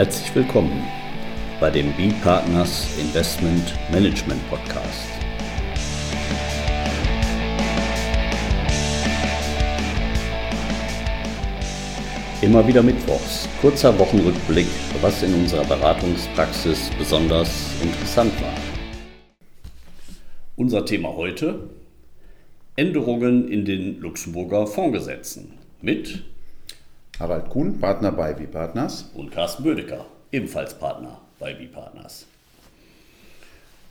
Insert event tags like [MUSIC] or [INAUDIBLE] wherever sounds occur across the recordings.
Herzlich willkommen bei dem B-Partners Investment Management Podcast. Immer wieder Mittwochs, kurzer Wochenrückblick, was in unserer Beratungspraxis besonders interessant war. Unser Thema heute: Änderungen in den Luxemburger Fondsgesetzen mit Harald Kuhn, Partner bei B-Partners. Und Carsten Bödecker, ebenfalls Partner bei B-Partners.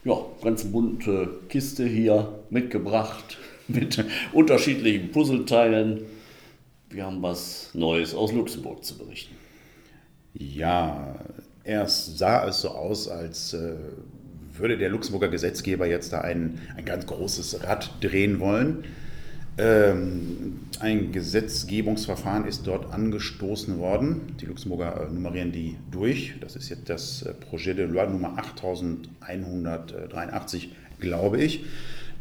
Ja, ganz bunte Kiste hier mitgebracht [LAUGHS] mit unterschiedlichen Puzzleteilen. Wir haben was Neues aus Luxemburg zu berichten. Ja, erst sah es so aus, als äh, würde der Luxemburger Gesetzgeber jetzt da ein, ein ganz großes Rad drehen wollen. Ähm, ein Gesetzgebungsverfahren ist dort angestoßen worden. Die Luxemburger äh, nummerieren die durch. Das ist jetzt das äh, Projet de Loi Nummer 8183, glaube ich.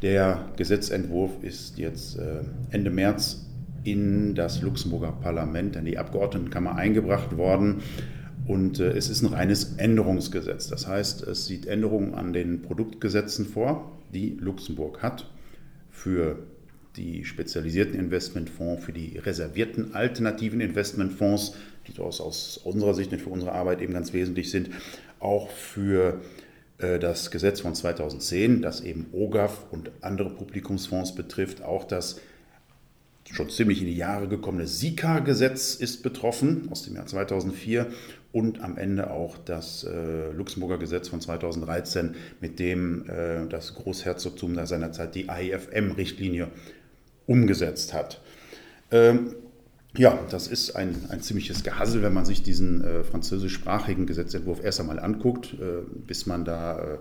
Der Gesetzentwurf ist jetzt äh, Ende März in das Luxemburger Parlament, in die Abgeordnetenkammer eingebracht worden. Und es ist ein reines Änderungsgesetz. Das heißt, es sieht Änderungen an den Produktgesetzen vor, die Luxemburg hat für die spezialisierten Investmentfonds, für die reservierten alternativen Investmentfonds, die aus, aus unserer Sicht und für unsere Arbeit eben ganz wesentlich sind, auch für äh, das Gesetz von 2010, das eben OGAF und andere Publikumsfonds betrifft, auch das schon ziemlich in die Jahre gekommene SICA-Gesetz ist betroffen aus dem Jahr 2004 und am Ende auch das äh, Luxemburger Gesetz von 2013, mit dem äh, das Großherzogtum da seinerzeit die AIFM-Richtlinie umgesetzt hat. Ähm, ja, das ist ein, ein ziemliches Gehassel, wenn man sich diesen äh, französischsprachigen Gesetzentwurf erst einmal anguckt, äh, bis man da äh,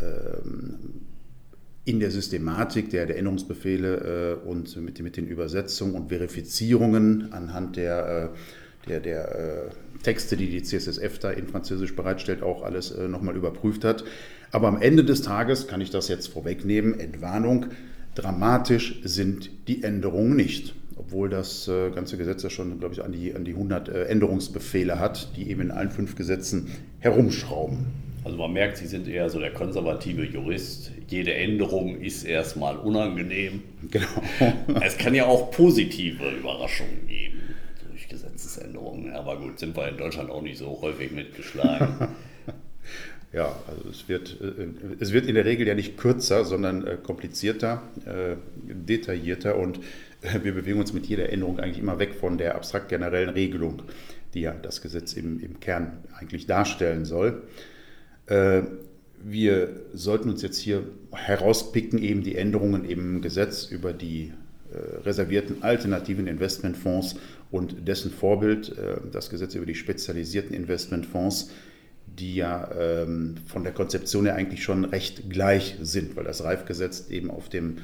ähm, in der Systematik der, der Änderungsbefehle äh, und mit, mit den Übersetzungen und Verifizierungen anhand der, äh, der, der äh, Texte, die die CSSF da in Französisch bereitstellt, auch alles nochmal überprüft hat. Aber am Ende des Tages kann ich das jetzt vorwegnehmen, Entwarnung, Dramatisch sind die Änderungen nicht, obwohl das äh, ganze Gesetz ja schon, glaube ich, an die, an die 100 äh, Änderungsbefehle hat, die eben in allen fünf Gesetzen herumschrauben. Also man merkt, Sie sind eher so der konservative Jurist. Jede Änderung ist erstmal unangenehm. Genau. [LAUGHS] es kann ja auch positive Überraschungen geben durch Gesetzesänderungen. Aber gut, sind wir in Deutschland auch nicht so häufig mitgeschlagen. [LAUGHS] Ja, also es wird, äh, es wird in der Regel ja nicht kürzer, sondern äh, komplizierter, äh, detaillierter und wir bewegen uns mit jeder Änderung eigentlich immer weg von der abstrakt generellen Regelung, die ja das Gesetz im, im Kern eigentlich darstellen soll. Wir sollten uns jetzt hier herauspicken, eben die Änderungen im Gesetz über die reservierten alternativen Investmentfonds und dessen Vorbild, das Gesetz über die spezialisierten Investmentfonds, die ja ähm, von der Konzeption her eigentlich schon recht gleich sind, weil das Reifgesetz eben auf dem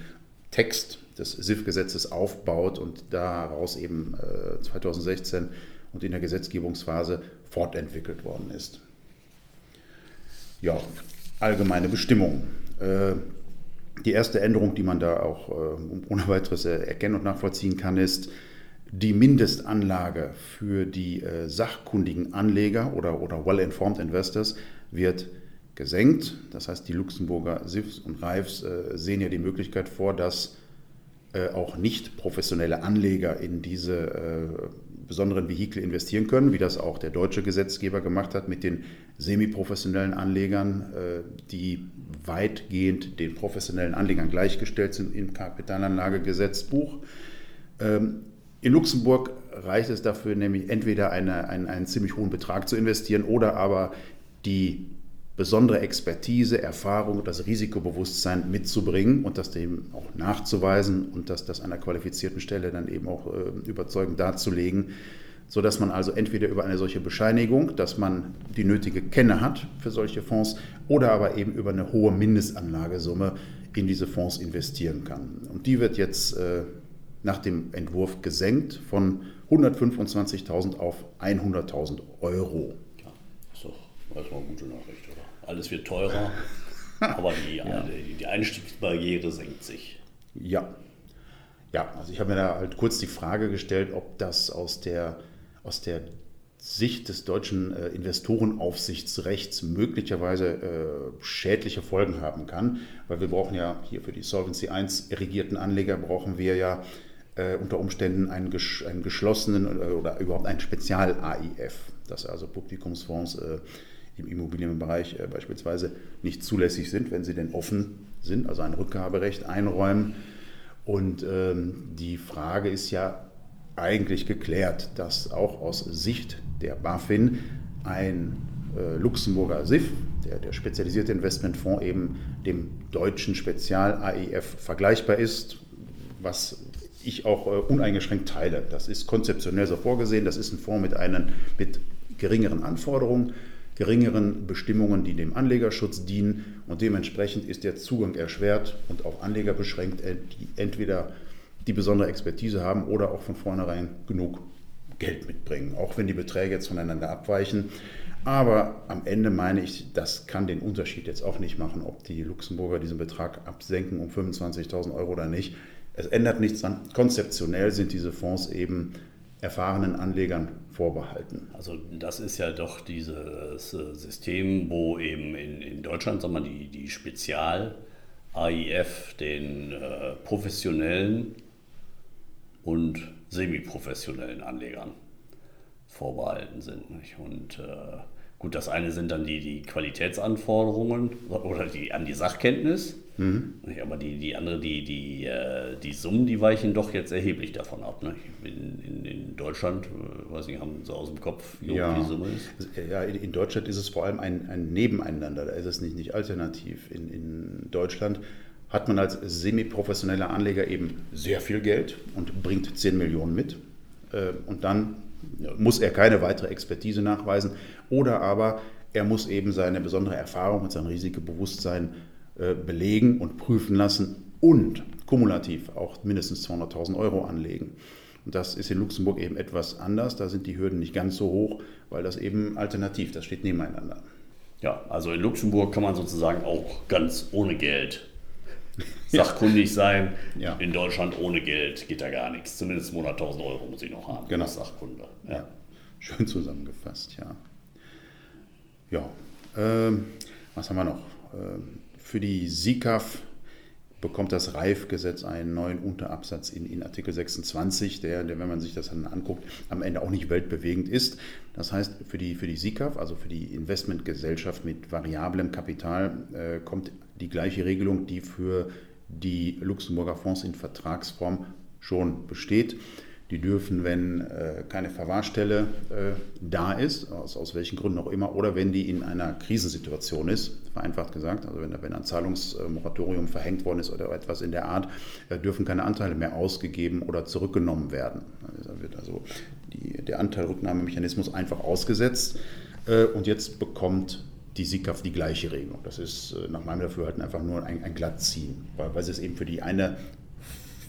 Text des SIF-Gesetzes aufbaut und daraus eben äh, 2016 und in der Gesetzgebungsphase fortentwickelt worden ist. Ja, allgemeine Bestimmungen. Äh, die erste Änderung, die man da auch äh, ohne weiteres erkennen und nachvollziehen kann, ist, die Mindestanlage für die äh, sachkundigen Anleger oder, oder well-informed Investors wird gesenkt. Das heißt, die Luxemburger SIFs und RAIFs äh, sehen ja die Möglichkeit vor, dass äh, auch nicht professionelle Anleger in diese äh, besonderen Vehikel investieren können, wie das auch der deutsche Gesetzgeber gemacht hat mit den semiprofessionellen Anlegern, äh, die weitgehend den professionellen Anlegern gleichgestellt sind im Kapitalanlagegesetzbuch. In Luxemburg reicht es dafür nämlich entweder eine, einen, einen ziemlich hohen Betrag zu investieren oder aber die besondere Expertise, Erfahrung, das Risikobewusstsein mitzubringen und das dem auch nachzuweisen und das, das an einer qualifizierten Stelle dann eben auch äh, überzeugend darzulegen, sodass man also entweder über eine solche Bescheinigung, dass man die nötige Kenne hat für solche Fonds oder aber eben über eine hohe Mindestanlagesumme in diese Fonds investieren kann. Und die wird jetzt äh, nach dem Entwurf gesenkt von 125.000 auf 100.000 Euro. Ja, ist doch erstmal eine gute Nachricht, oder? Alles wird teurer, [LAUGHS] aber die, ja. die Einstiegsbarriere senkt sich. Ja. Ja, also ich habe mir da halt kurz die Frage gestellt, ob das aus der, aus der Sicht des deutschen äh, Investorenaufsichtsrechts möglicherweise äh, schädliche Folgen haben kann, weil wir brauchen ja hier für die Solvency 1 erregierten Anleger brauchen wir ja äh, unter Umständen einen, ges einen geschlossenen äh, oder überhaupt einen Spezial-AIF, dass also Publikumsfonds äh, im Immobilienbereich äh, beispielsweise nicht zulässig sind, wenn sie denn offen sind, also ein Rückgaberecht einräumen. Und ähm, die Frage ist ja eigentlich geklärt, dass auch aus Sicht der BaFin ein äh, Luxemburger SIF, der, der spezialisierte Investmentfonds, eben dem deutschen Spezial-AIF vergleichbar ist, was ich auch äh, uneingeschränkt teile. Das ist konzeptionell so vorgesehen. Das ist ein Fonds mit, einen, mit geringeren Anforderungen, geringeren Bestimmungen, die dem Anlegerschutz dienen. Und dementsprechend ist der Zugang erschwert und auf Anleger beschränkt, äh, die entweder die besondere Expertise haben oder auch von vornherein genug Geld mitbringen, auch wenn die Beträge jetzt voneinander abweichen. Aber am Ende meine ich, das kann den Unterschied jetzt auch nicht machen, ob die Luxemburger diesen Betrag absenken um 25.000 Euro oder nicht. Es ändert nichts an. Konzeptionell sind diese Fonds eben erfahrenen Anlegern vorbehalten. Also das ist ja doch dieses äh, System, wo eben in, in Deutschland sagen wir, die, die Spezial-AIF den äh, professionellen und semiprofessionellen Anlegern vorbehalten sind. Nicht? Und äh, gut, das eine sind dann die, die Qualitätsanforderungen oder die an die Sachkenntnis, mhm. aber die, die andere, die, die, äh, die Summen, die weichen doch jetzt erheblich davon ab. Ne? In, in, in, Deutschland, äh, weiß nicht, haben Sie aus dem Kopf, wie ja. die Summe ist? Ja, in Deutschland ist es vor allem ein, ein Nebeneinander, da ist es nicht, nicht alternativ. In, in Deutschland hat man als semi-professioneller Anleger eben sehr viel Geld und bringt 10 Millionen mit. Äh, und dann muss er keine weitere Expertise nachweisen oder aber er muss eben seine besondere Erfahrung und sein Risikobewusstsein äh, belegen und prüfen lassen und kumulativ auch mindestens 200.000 Euro anlegen. Und das ist in Luxemburg eben etwas anders. Da sind die Hürden nicht ganz so hoch, weil das eben alternativ, das steht nebeneinander. Ja, also in Luxemburg kann man sozusagen auch ganz ohne Geld [LAUGHS] sachkundig sein. Ja. In Deutschland ohne Geld geht da gar nichts. Zumindest 100.000 Euro muss ich noch haben. Genau. Sachkunde. Ja. ja. Schön zusammengefasst, ja. Ja, ähm, was haben wir noch? Ähm, für die SICAF bekommt das Reifgesetz einen neuen Unterabsatz in, in Artikel 26, der, der, wenn man sich das dann anguckt, am Ende auch nicht weltbewegend ist. Das heißt, für die, für die SICAF, also für die Investmentgesellschaft mit variablem Kapital, äh, kommt die gleiche Regelung, die für die Luxemburger Fonds in Vertragsform schon besteht. Die dürfen, wenn äh, keine Verwahrstelle äh, da ist, aus, aus welchen Gründen auch immer, oder wenn die in einer Krisensituation ist, vereinfacht gesagt, also wenn, wenn ein Zahlungsmoratorium verhängt worden ist oder etwas in der Art, äh, dürfen keine Anteile mehr ausgegeben oder zurückgenommen werden. Da wird also die, der Anteilrücknahmemechanismus einfach ausgesetzt äh, und jetzt bekommt die SICAF die gleiche Regelung. Das ist äh, nach meinem Dafürhalten einfach nur ein, ein Glattziehen, weil, weil sie es eben für die eine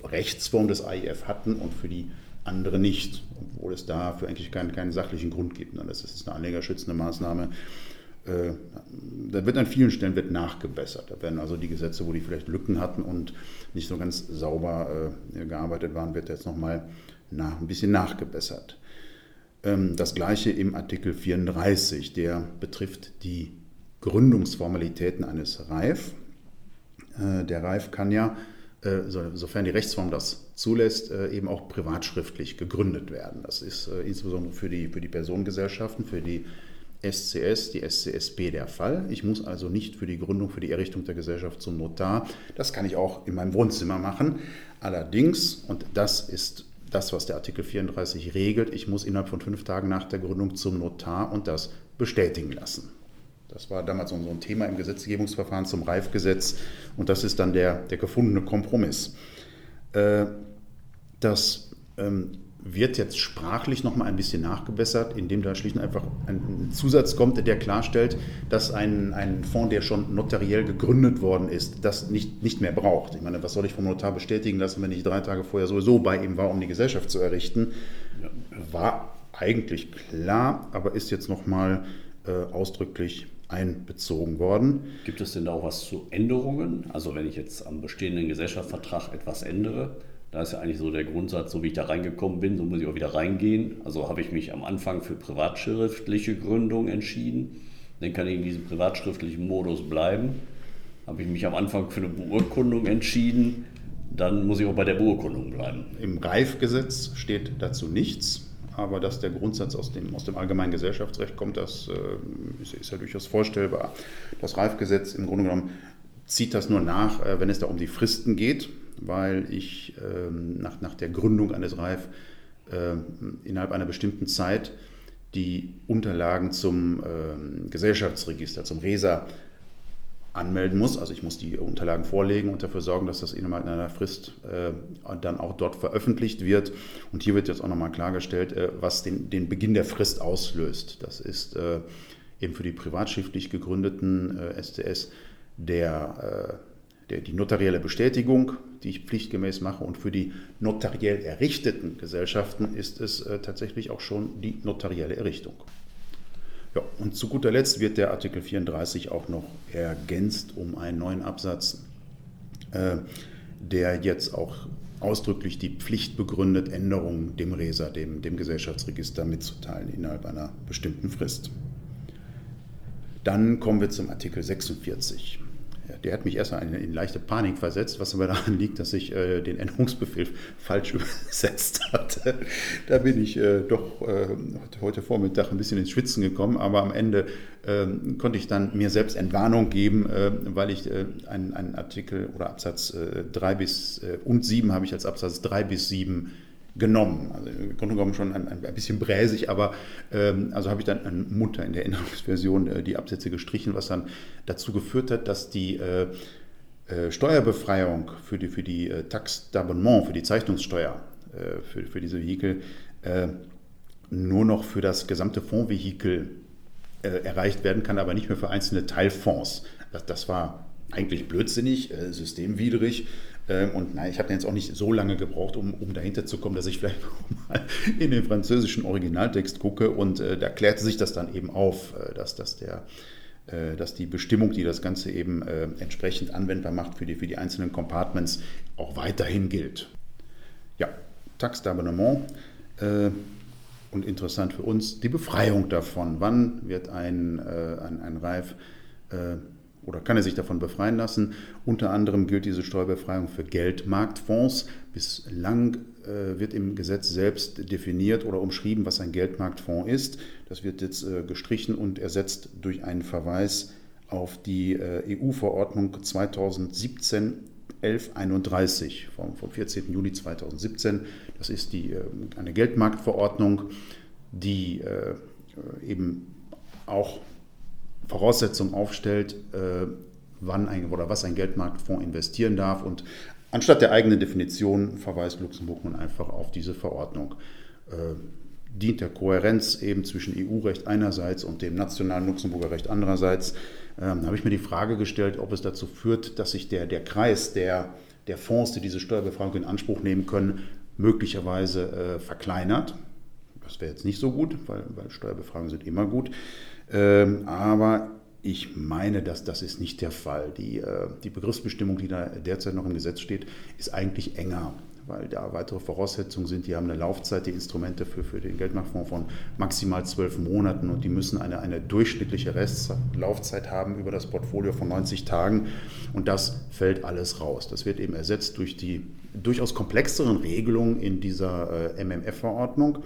Rechtsform des AIF hatten und für die andere nicht, obwohl es dafür eigentlich keinen, keinen sachlichen Grund gibt. Das ist eine anlegerschützende Maßnahme. Äh, da wird an vielen Stellen wird nachgebessert. Da werden also die Gesetze, wo die vielleicht Lücken hatten und nicht so ganz sauber äh, gearbeitet waren, wird jetzt nochmal nach, ein bisschen nachgebessert. Ähm, das gleiche im Artikel 34, der betrifft die Gründungsformalitäten eines RAIF. Äh, der RAIF kann ja, sofern die Rechtsform das zulässt, äh, eben auch privatschriftlich gegründet werden. Das ist insbesondere für die, für die Personengesellschaften, für die SCS, die SCSB der Fall. Ich muss also nicht für die Gründung, für die Errichtung der Gesellschaft zum Notar. Das kann ich auch in meinem Wohnzimmer machen. Allerdings, und das ist das, was der Artikel 34 regelt, ich muss innerhalb von fünf Tagen nach der Gründung zum Notar und das bestätigen lassen. Das war damals so ein Thema im Gesetzgebungsverfahren zum Reifgesetz und das ist dann der, der gefundene Kompromiss. Äh, das ähm, wird jetzt sprachlich noch mal ein bisschen nachgebessert, indem da schlicht und einfach ein Zusatz kommt, der klarstellt, dass ein, ein Fonds, der schon notariell gegründet worden ist, das nicht, nicht mehr braucht. Ich meine, was soll ich vom Notar bestätigen lassen, wenn ich drei Tage vorher sowieso bei ihm war, um die Gesellschaft zu errichten? War eigentlich klar, aber ist jetzt noch mal äh, ausdrücklich einbezogen worden. Gibt es denn da auch was zu Änderungen? Also wenn ich jetzt am bestehenden Gesellschaftsvertrag etwas ändere, Da ist ja eigentlich so der Grundsatz, so wie ich da reingekommen bin, so muss ich auch wieder reingehen. Also habe ich mich am Anfang für privatschriftliche Gründung entschieden. Dann kann ich in diesem privatschriftlichen Modus bleiben. Habe ich mich am Anfang für eine Beurkundung entschieden, dann muss ich auch bei der Beurkundung bleiben. Im Reifgesetz steht dazu nichts, aber dass der Grundsatz aus dem, aus dem allgemeinen Gesellschaftsrecht kommt, das äh, ist, ist, ja durchaus vorstellbar. Das Reifgesetz im Grunde genommen zieht das nur nach, äh, wenn es da um die Fristen geht weil ich ähm, nach, nach der Gründung eines Reif äh, innerhalb einer bestimmten Zeit die Unterlagen zum äh, Gesellschaftsregister, zum RESA anmelden muss. Also ich muss die Unterlagen vorlegen und dafür sorgen, dass das innerhalb einer Frist äh, dann auch dort veröffentlicht wird. Und hier wird jetzt auch nochmal klargestellt, äh, was den, den Beginn der Frist auslöst. Das ist äh, eben für die privatschriftlich gegründeten STS äh, der der, die notarielle Bestätigung, die ich pflichtgemäß mache. Und für die notariell errichteten Gesellschaften ist es äh, tatsächlich auch schon die notarielle Errichtung. Ja, und zu guter Letzt wird der Artikel 34 auch noch ergänzt um einen neuen Absatz, äh, der jetzt auch ausdrücklich die Pflicht begründet, Änderungen dem RESA, dem, dem Gesellschaftsregister mitzuteilen innerhalb einer bestimmten Frist. Dann kommen wir zum Artikel 46 der hat mich erstmal in, in, leichte Panik versetzt, was aber daran liegt, dass ich äh, den Änderungsbefehl [LAUGHS] falsch übersetzt hatte. Da bin ich äh, doch äh, heute Vormittag ein bisschen ins Schwitzen gekommen, aber am Ende ähm, konnte ich dann mir selbst Entwarnung geben, äh, weil ich äh, einen, einen, Artikel oder Absatz 3 äh, bis und 7 habe ich als Absatz 3 bis 7 genommen. Also im Grunde genommen schon ein, ein bisschen bräsig, aber ähm, also habe ich dann an Mutter in der Änderungsversion äh, die Absätze gestrichen, was dann dazu geführt hat, dass die äh, äh, Steuerbefreiung für die, für die äh, Tax d'Abonnement, für die Zeichnungssteuer äh, für, für diese Vehikel nur noch für das gesamte Fondsvehikel erreicht werden kann, aber nicht mehr für einzelne Teilfonds. Das, das war eigentlich blödsinnig, systemwidrig und nein, ich habe jetzt auch nicht so lange gebraucht, um, um dahinter zu kommen, dass ich vielleicht [LAUGHS] mal in den französischen Originaltext gucke. Und äh, da klärte sich das dann eben auf, äh, dass, dass, der, äh, dass die Bestimmung, die das Ganze eben äh, entsprechend anwendbar macht für die, für die einzelnen Compartments, auch weiterhin gilt. Ja, Tax d'Abonnement. Äh, und interessant für uns die Befreiung davon. Wann wird ein, äh, ein, ein Reif oder kann er sich davon befreien lassen. Unter anderem gilt diese Steuerbefreiung für Geldmarktfonds. Bislang äh, wird im Gesetz selbst definiert oder umschrieben, was ein Geldmarktfonds ist. Das wird jetzt äh, gestrichen und ersetzt durch einen Verweis auf die äh, EU-Verordnung 2017 1131 vom, vom 14. Juli 2017. Das ist die, äh, eine Geldmarktverordnung, die äh, eben auch Voraussetzungen aufstellt, äh, wann ein, oder was ein Geldmarktfonds investieren darf. Und anstatt der eigenen Definition verweist Luxemburg nun einfach auf diese Verordnung. Äh, dient der Kohärenz eben zwischen EU-Recht einerseits und dem nationalen Luxemburger Recht andererseits. Ähm, habe ich mir die Frage gestellt, ob es dazu führt, dass sich der, der Kreis der, der Fonds, die diese Steuerbefreiung in Anspruch nehmen können, möglicherweise äh, verkleinert. Das wäre jetzt nicht so gut, weil, weil Steuerbefreiungen sind immer gut. Ähm, aber ich meine, dass das ist nicht der Fall. Die, äh, die Begriffsbestimmung, die da derzeit noch im Gesetz steht, ist eigentlich enger, weil da weitere Voraussetzungen sind. Die haben eine Laufzeit, die Instrumente für, für den Geldmarktfonds von maximal zwölf Monaten und die müssen eine, eine durchschnittliche Restlaufzeit haben über das Portfolio von 90 Tagen und das fällt alles raus. Das wird eben ersetzt durch die durchaus komplexeren Regelungen in dieser äh, MMF-Verordnung.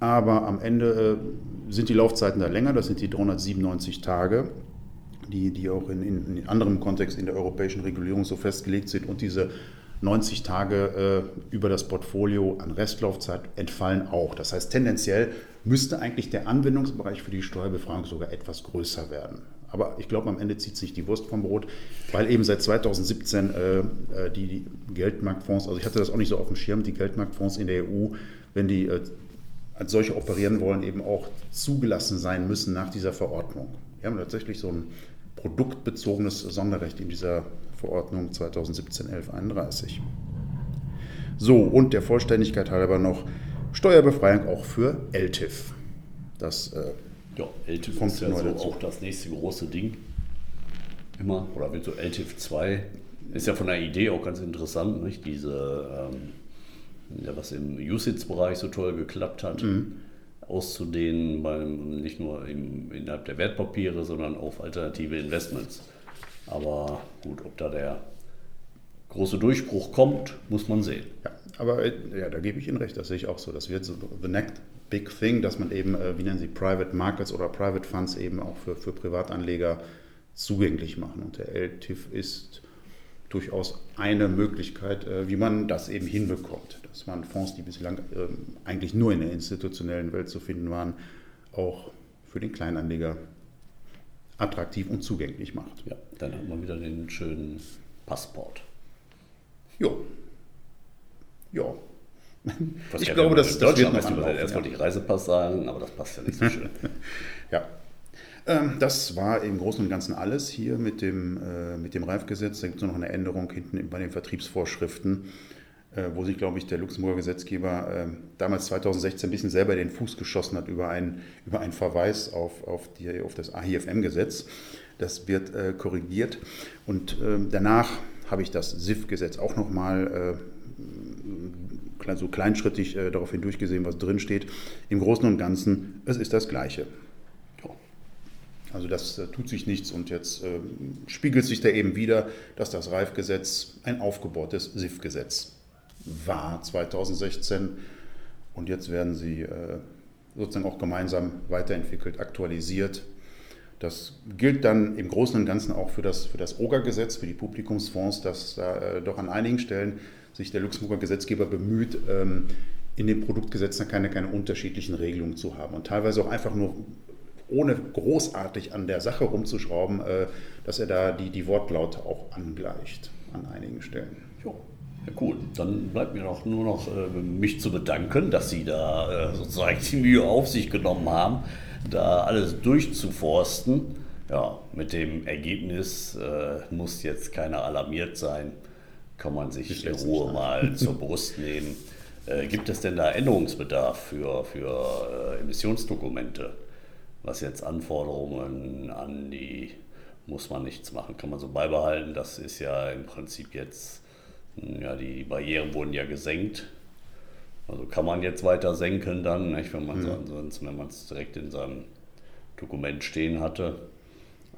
Aber am Ende äh, sind die Laufzeiten da länger, das sind die 397 Tage, die, die auch in, in, in anderem Kontext in der europäischen Regulierung so festgelegt sind. Und diese 90 Tage äh, über das Portfolio an Restlaufzeit entfallen auch. Das heißt, tendenziell müsste eigentlich der Anwendungsbereich für die Steuerbefreiung sogar etwas größer werden. Aber ich glaube, am Ende zieht sich die Wurst vom Brot, weil eben seit 2017 äh, äh, die, die, Geldmarktfonds, also ich hatte das auch nicht so auf dem Schirm, die Geldmarktfonds in der EU, wenn die äh, als solche operieren wollen, eben auch zugelassen sein müssen nach dieser Verordnung. Wir haben tatsächlich so ein produktbezogenes Sonderrecht in dieser Verordnung 2017-1131. So, und der Vollständigkeit halber noch Steuerbefreiung auch für LTIF. Das äh, ja, LTIF ist ja so auch das nächste große Ding. Immer, oder wird so LTIF 2 ist ja von der Idee auch ganz interessant, nicht? Diese, ähm, was im Usage-Bereich so toll geklappt hat, mhm. auszudehnen, beim, nicht nur im, innerhalb der Wertpapiere, sondern auf alternative Investments. Aber gut, ob da der große Durchbruch kommt, muss man sehen. Ja, aber äh, ja, da gebe ich Ihnen recht, das sehe ich auch so. Das wird so the next big thing, dass man eben, äh, wie nennen Sie, Private Markets oder Private Funds eben auch für, für Privatanleger zugänglich machen. Und der LTIF ist durchaus eine Möglichkeit, äh, wie man das eben hinbekommt. Dass man Fonds, die bislang ähm, eigentlich nur in der institutionellen Welt zu finden waren, auch für den Kleinanleger attraktiv und zugänglich macht. Ja, dann hat man wieder den schönen Passport. Jo. Ja. Was ich glaube, das, das wird noch erst wollte ich Reisepass sagen, aber das passt ja nicht so [LAUGHS] schön. ja. Ähm, das war im Großen und Ganzen alles hier mit dem, äh, mit dem Reifgesetz. Da gibt es noch eine Änderung hinten bei den Vertriebsvorschriften, äh, wo sich, glaube ich, der Luxemburger Gesetzgeber äh, damals 2016 ein bisschen selber den Fuß geschossen hat über einen, über einen Verweis auf, auf, die, auf das AIFM-Gesetz. Das wird äh, korrigiert und ähm, danach habe ich das SIF-Gesetz auch nochmal äh, so kleinschrittig äh, darauf hindurchgesehen, was drin steht. Im Großen und Ganzen, es ist das Gleiche. Also das äh, tut sich nichts und jetzt äh, spiegelt sich da eben wieder, dass das Reifgesetz ein aufgebohrtes SIF-Gesetz war 2016 und jetzt werden sie äh, sozusagen auch gemeinsam weiterentwickelt, aktualisiert. Das gilt dann im Großen und Ganzen auch für das, für das OGA-Gesetz, für die Publikumsfonds, dass da äh, doch an einigen Stellen sich der Luxemburger Gesetzgeber bemüht, ähm, in den Produktgesetzen keine, keine unterschiedlichen Regelungen zu haben. Und teilweise auch einfach nur ohne großartig an der Sache rumzuschrauben, äh, dass er da die, die Wortlaute auch angleicht an einigen Stellen. Jo. Ja, gut, dann bleibt mir doch nur noch äh, mich zu bedanken, dass Sie da äh, sozusagen die Mühe auf sich genommen haben, da alles durchzuforsten. Ja, mit dem Ergebnis muss jetzt keiner alarmiert sein, kann man sich in Ruhe mal zur [LAUGHS] Brust nehmen. Äh, gibt es denn da Änderungsbedarf für, für äh, Emissionsdokumente? Was jetzt Anforderungen an die, muss man nichts machen, kann man so beibehalten. Das ist ja im Prinzip jetzt, ja, die Barrieren wurden ja gesenkt also kann man jetzt weiter senken dann, nicht, wenn man mhm. es direkt in seinem Dokument stehen hatte.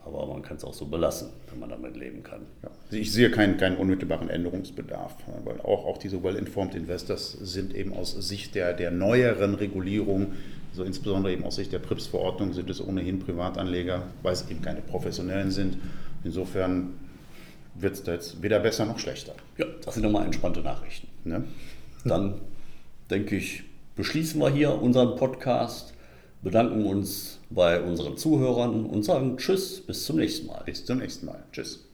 Aber man kann es auch so belassen, wenn man damit leben kann. Ja. Also ich sehe keinen, keinen unmittelbaren Änderungsbedarf, weil auch, auch diese Well-Informed Investors sind eben aus Sicht der, der neueren Regulierung, so insbesondere eben aus Sicht der PRIPS-Verordnung, sind es ohnehin Privatanleger, weil es eben keine professionellen sind. Insofern wird es da jetzt weder besser noch schlechter. Ja, das sind nochmal entspannte Nachrichten. Ne? Dann denke ich, beschließen wir hier unseren Podcast, bedanken uns bei unseren Zuhörern und sagen Tschüss, bis zum nächsten Mal. Bis zum nächsten Mal. Tschüss.